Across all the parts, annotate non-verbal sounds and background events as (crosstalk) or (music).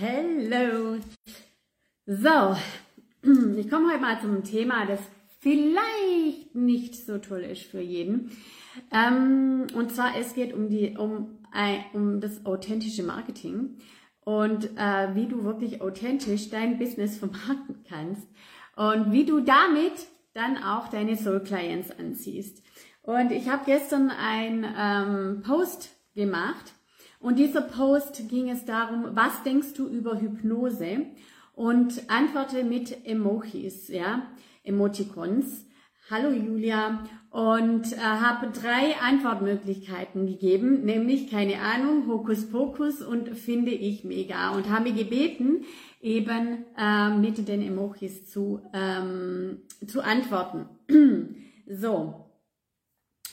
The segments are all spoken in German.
Hello. So, (clears throat) ich komme heute mal zum Thema, das vielleicht nicht so toll ist für jeden. Ähm, und zwar, es geht um, die, um, um das authentische Marketing und äh, wie du wirklich authentisch dein Business vermarkten kannst und wie du damit dann auch deine Soul Clients anziehst. Und ich habe gestern einen ähm, Post gemacht und dieser Post ging es darum, was denkst du über Hypnose? Und antworte mit Emojis, ja, Emoticons. Hallo Julia. Und äh, habe drei Antwortmöglichkeiten gegeben, nämlich keine Ahnung, Hokuspokus und finde ich mega. Und habe gebeten, eben äh, mit den Emojis zu, ähm, zu antworten. (clears throat) so.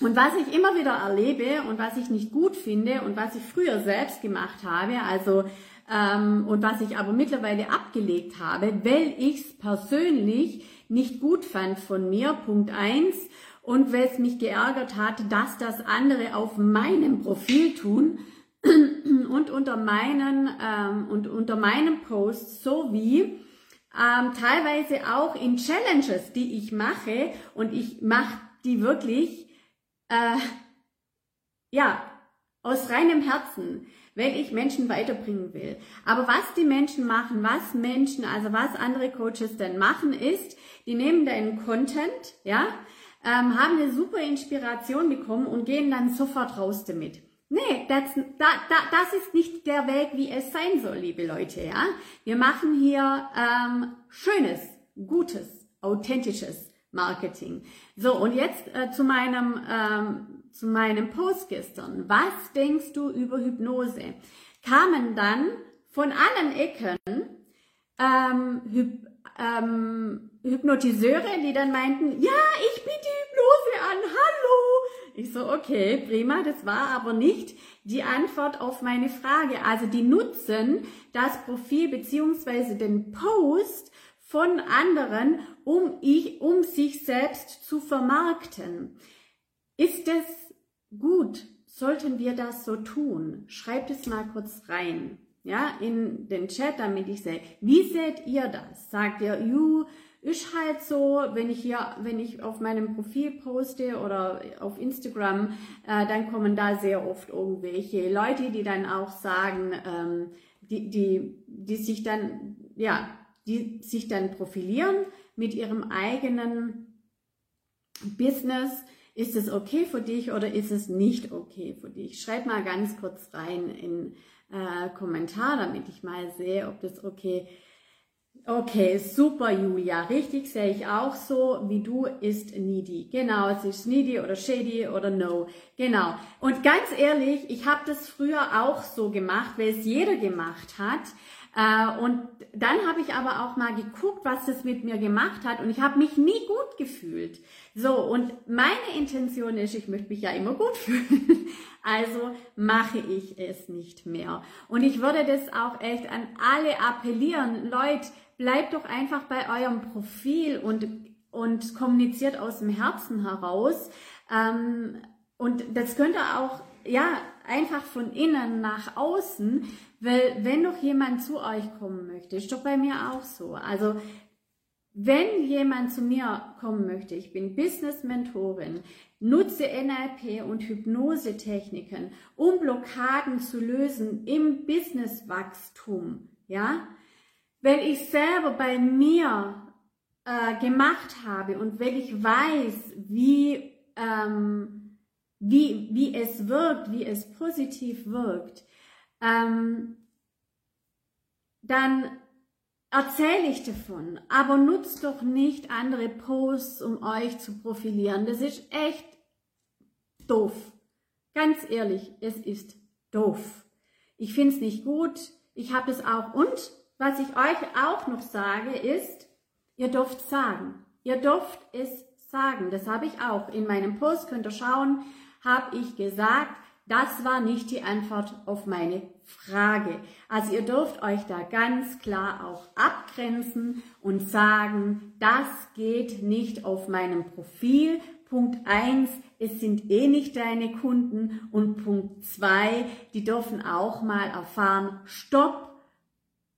Und was ich immer wieder erlebe und was ich nicht gut finde und was ich früher selbst gemacht habe, also ähm, und was ich aber mittlerweile abgelegt habe, weil ich es persönlich nicht gut fand von mir, Punkt eins. Und weil es mich geärgert hat, dass das andere auf meinem Profil tun (clears throat) und unter meinen ähm, und unter meinem Post sowie ähm, teilweise auch in Challenges, die ich mache. Und ich mache die wirklich äh, ja, aus reinem Herzen, wenn ich Menschen weiterbringen will. Aber was die Menschen machen, was Menschen, also was andere Coaches denn machen, ist, die nehmen deinen Content, ja, ähm, haben eine super Inspiration bekommen und gehen dann sofort raus damit. Nee, das, da, da, das ist nicht der Weg, wie es sein soll, liebe Leute, ja. Wir machen hier ähm, schönes, gutes, authentisches Marketing. So, und jetzt äh, zu, meinem, ähm, zu meinem Post gestern. Was denkst du über Hypnose? Kamen dann von allen Ecken ähm, Hyp ähm, Hypnotiseure, die dann meinten, ja, ich biete Hypnose an, hallo. Ich so, okay, prima, das war aber nicht die Antwort auf meine Frage. Also die nutzen das Profil beziehungsweise den Post von anderen, um, ich, um sich selbst zu vermarkten. Ist es gut? Sollten wir das so tun? Schreibt es mal kurz rein, ja, in den Chat, damit ich sehe. Wie seht ihr das? Sagt ihr, you, ist halt so, wenn ich hier, wenn ich auf meinem Profil poste oder auf Instagram, äh, dann kommen da sehr oft irgendwelche Leute, die dann auch sagen, ähm, die, die, die sich dann, ja, die sich dann profilieren mit ihrem eigenen Business. Ist es okay für dich oder ist es nicht okay für dich? Schreib mal ganz kurz rein in äh, Kommentar, damit ich mal sehe, ob das okay. Okay, super, Julia. Richtig sehe ich auch so, wie du ist needy. Genau, es ist needy oder shady oder no. Genau. Und ganz ehrlich, ich habe das früher auch so gemacht, weil es jeder gemacht hat. Äh, und dann habe ich aber auch mal geguckt, was das mit mir gemacht hat und ich habe mich nie gut gefühlt. So, und meine Intention ist, ich möchte mich ja immer gut (laughs) fühlen. Also mache ich es nicht mehr. Und ich würde das auch echt an alle appellieren. Leute, bleibt doch einfach bei eurem Profil und, und kommuniziert aus dem Herzen heraus. Ähm, und das könnt ihr auch, ja, einfach von innen nach außen, weil wenn doch jemand zu euch kommen möchte, ist doch bei mir auch so. Also wenn jemand zu mir kommen möchte, ich bin Business-Mentorin, nutze NLP und Hypnose-Techniken, um Blockaden zu lösen im Business-Wachstum, ja, weil ich selber bei mir äh, gemacht habe und weil ich weiß, wie, ähm, wie, wie es wirkt, wie es positiv wirkt, ähm, dann erzähle ich davon, aber nutzt doch nicht andere Posts, um euch zu profilieren. Das ist echt doof. Ganz ehrlich, es ist doof. Ich finde es nicht gut. Ich habe es auch. Und was ich euch auch noch sage, ist, ihr dürft sagen. Ihr dürft es sagen. Das habe ich auch. In meinem Post könnt ihr schauen, habe ich gesagt, das war nicht die Antwort auf meine Frage. Also ihr dürft euch da ganz klar auch abgrenzen und sagen, das geht nicht auf meinem Profil. Punkt eins, es sind eh nicht deine Kunden. Und Punkt zwei, die dürfen auch mal erfahren, stopp,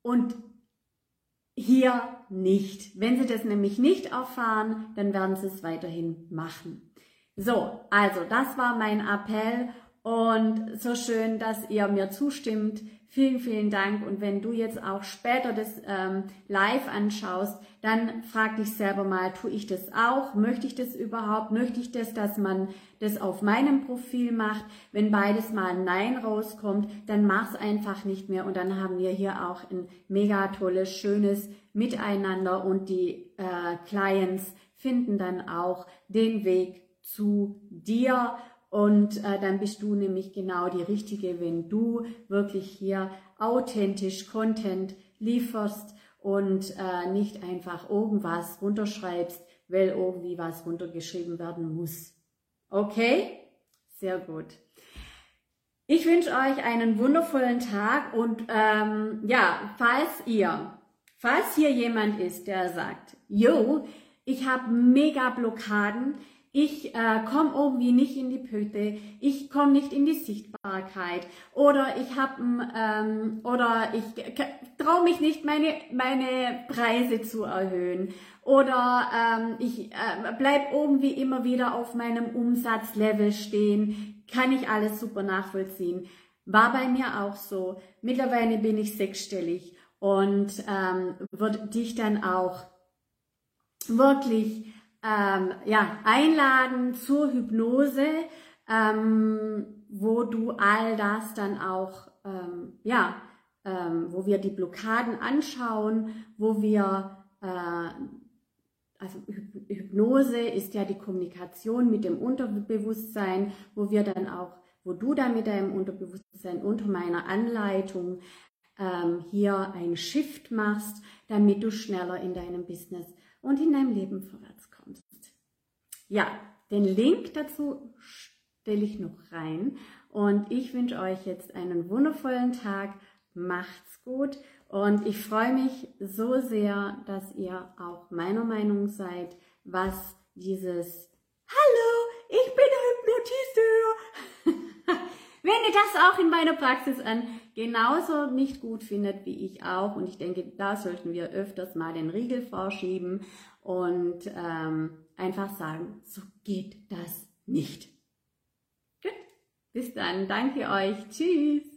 und hier nicht. Wenn Sie das nämlich nicht erfahren, dann werden Sie es weiterhin machen. So, also das war mein Appell und so schön, dass ihr mir zustimmt. Vielen, vielen Dank. Und wenn du jetzt auch später das ähm, live anschaust, dann frag dich selber mal, tue ich das auch? Möchte ich das überhaupt? Möchte ich das, dass man das auf meinem Profil macht? Wenn beides mal ein Nein rauskommt, dann mach's einfach nicht mehr. Und dann haben wir hier auch ein mega tolles, schönes Miteinander und die äh, Clients finden dann auch den Weg zu dir und äh, dann bist du nämlich genau die Richtige, wenn du wirklich hier authentisch Content lieferst und äh, nicht einfach irgendwas runterschreibst, weil irgendwie was runtergeschrieben werden muss. Okay? Sehr gut. Ich wünsche euch einen wundervollen Tag und ähm, ja, falls ihr, falls hier jemand ist, der sagt, yo, ich habe mega Blockaden, ich äh, komme irgendwie nicht in die Pöte, ich komme nicht in die Sichtbarkeit oder ich habe ähm, oder ich traue mich nicht meine meine Preise zu erhöhen oder ähm, ich äh, bleib irgendwie immer wieder auf meinem Umsatzlevel stehen, kann ich alles super nachvollziehen. War bei mir auch so. Mittlerweile bin ich sechsstellig und ähm, würde dich dann auch wirklich ähm, ja, einladen zur Hypnose, ähm, wo du all das dann auch, ähm, ja, ähm, wo wir die Blockaden anschauen, wo wir, äh, also Hypnose ist ja die Kommunikation mit dem Unterbewusstsein, wo wir dann auch, wo du dann mit deinem Unterbewusstsein unter meiner Anleitung ähm, hier ein Shift machst, damit du schneller in deinem Business und in deinem Leben vorwärts kommst. Ja, den Link dazu stelle ich noch rein und ich wünsche euch jetzt einen wundervollen Tag. Macht's gut und ich freue mich so sehr, dass ihr auch meiner Meinung seid, was dieses Hallo, ich bin Hypnotiseur. (laughs) Wenn ihr das auch in meiner Praxis an genauso nicht gut findet wie ich auch. Und ich denke, da sollten wir öfters mal den Riegel vorschieben und ähm, einfach sagen, so geht das nicht. Gut, bis dann. Danke euch. Tschüss.